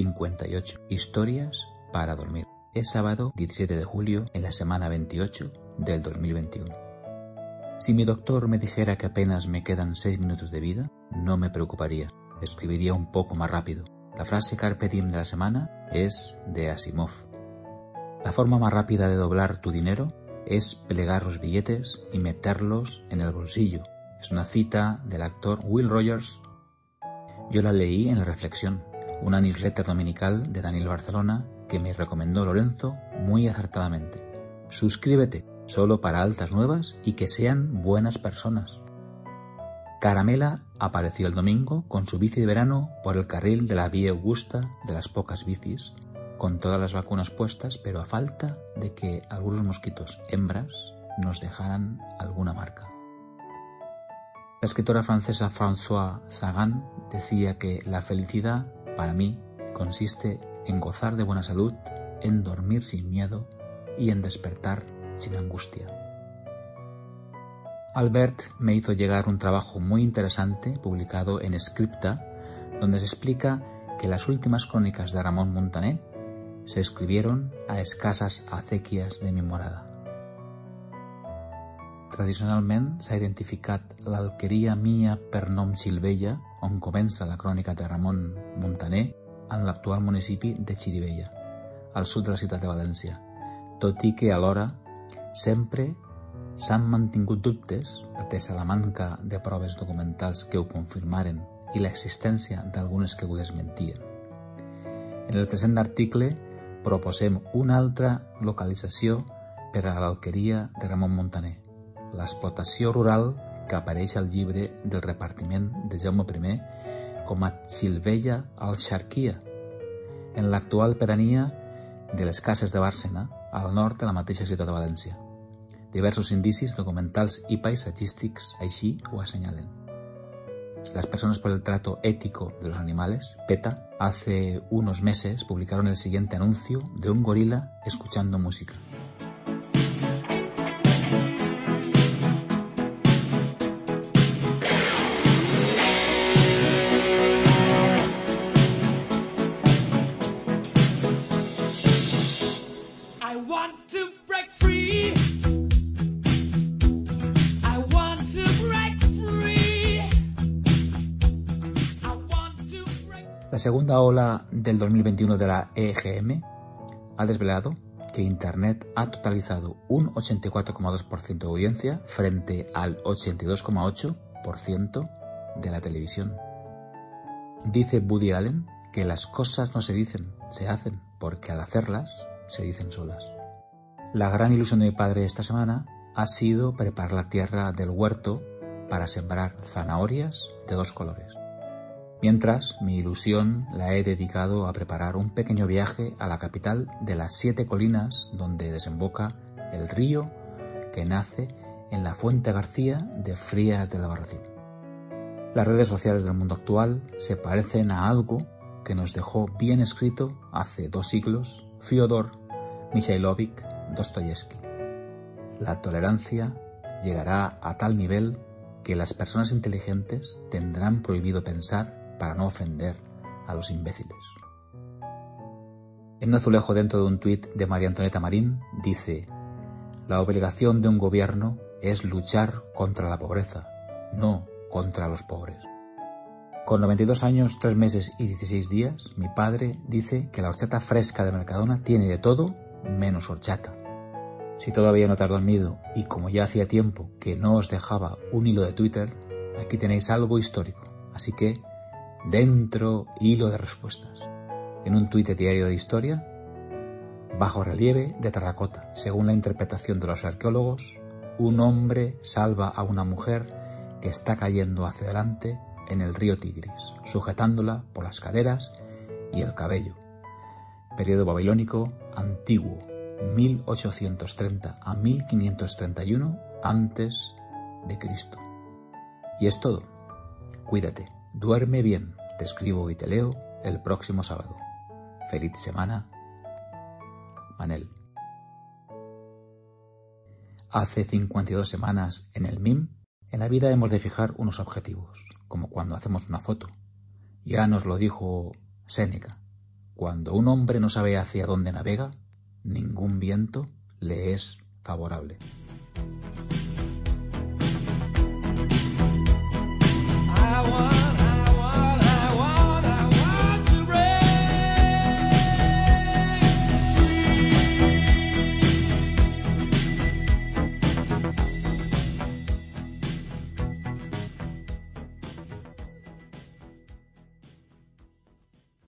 58 historias para dormir. Es sábado 17 de julio en la semana 28 del 2021. Si mi doctor me dijera que apenas me quedan 6 minutos de vida, no me preocuparía. Escribiría un poco más rápido. La frase carpe diem de la semana es de Asimov. La forma más rápida de doblar tu dinero es plegar los billetes y meterlos en el bolsillo. Es una cita del actor Will Rogers. Yo la leí en la reflexión, una newsletter dominical de Daniel Barcelona que me recomendó Lorenzo muy acertadamente. Suscríbete solo para altas nuevas y que sean buenas personas. Caramela apareció el domingo con su bici de verano por el carril de la vía Augusta de las pocas bicis con todas las vacunas puestas, pero a falta de que algunos mosquitos hembras nos dejaran alguna marca. La escritora francesa François Sagan decía que la felicidad, para mí, consiste en gozar de buena salud, en dormir sin miedo y en despertar sin angustia. Albert me hizo llegar un trabajo muy interesante publicado en Scripta, donde se explica que las últimas crónicas de Ramón Montané se escribieron a escasas acequias de mi morada. Tradicionalment s'ha identificat l'alqueria mia per nom Silvella, on comença la crònica de Ramon Montaner, en l'actual municipi de Xirivella, al sud de la ciutat de València, tot i que alhora sempre s'han mantingut dubtes, atesa la manca de proves documentals que ho confirmaren i l'existència d'algunes que ho desmentien. En el present article proposem una altra localització per a l'alqueria de Ramon Montaner, l'explotació rural que apareix al llibre del repartiment de Jaume I com a Xilvella al Xarquia, en l'actual pedania de les Cases de Bàrcena, al nord de la mateixa ciutat de València. Diversos indicis documentals i paisatgístics així ho assenyalen. Las personas por el trato ético de los animales, PETA, hace unos meses publicaron el siguiente anuncio de un gorila escuchando música. La segunda ola del 2021 de la EGM ha desvelado que Internet ha totalizado un 84,2% de audiencia frente al 82,8% de la televisión. Dice Woody Allen que las cosas no se dicen, se hacen, porque al hacerlas se dicen solas. La gran ilusión de mi padre esta semana ha sido preparar la tierra del huerto para sembrar zanahorias de dos colores. Mientras, mi ilusión la he dedicado a preparar un pequeño viaje a la capital de las siete colinas donde desemboca el río que nace en la Fuente García de Frías del Albarracín. Las redes sociales del mundo actual se parecen a algo que nos dejó bien escrito hace dos siglos Fyodor Mikhailovich Dostoyevsky. La tolerancia llegará a tal nivel que las personas inteligentes tendrán prohibido pensar para no ofender a los imbéciles. En un azulejo dentro de un tuit de María Antonieta Marín dice, la obligación de un gobierno es luchar contra la pobreza, no contra los pobres. Con 92 años, 3 meses y 16 días, mi padre dice que la horchata fresca de Mercadona tiene de todo menos horchata. Si todavía no te has dormido y como ya hacía tiempo que no os dejaba un hilo de Twitter, aquí tenéis algo histórico. Así que Dentro, hilo de respuestas. En un tuit diario de historia, bajo relieve de terracota. Según la interpretación de los arqueólogos, un hombre salva a una mujer que está cayendo hacia adelante en el río Tigris, sujetándola por las caderas y el cabello. Periodo babilónico antiguo, 1830 a 1531 antes de Cristo. Y es todo. Cuídate. Duerme bien, te escribo y te leo el próximo sábado. Feliz semana. Manel. Hace 52 semanas en el MIM, en la vida hemos de fijar unos objetivos, como cuando hacemos una foto. Ya nos lo dijo Séneca. Cuando un hombre no sabe hacia dónde navega, ningún viento le es favorable.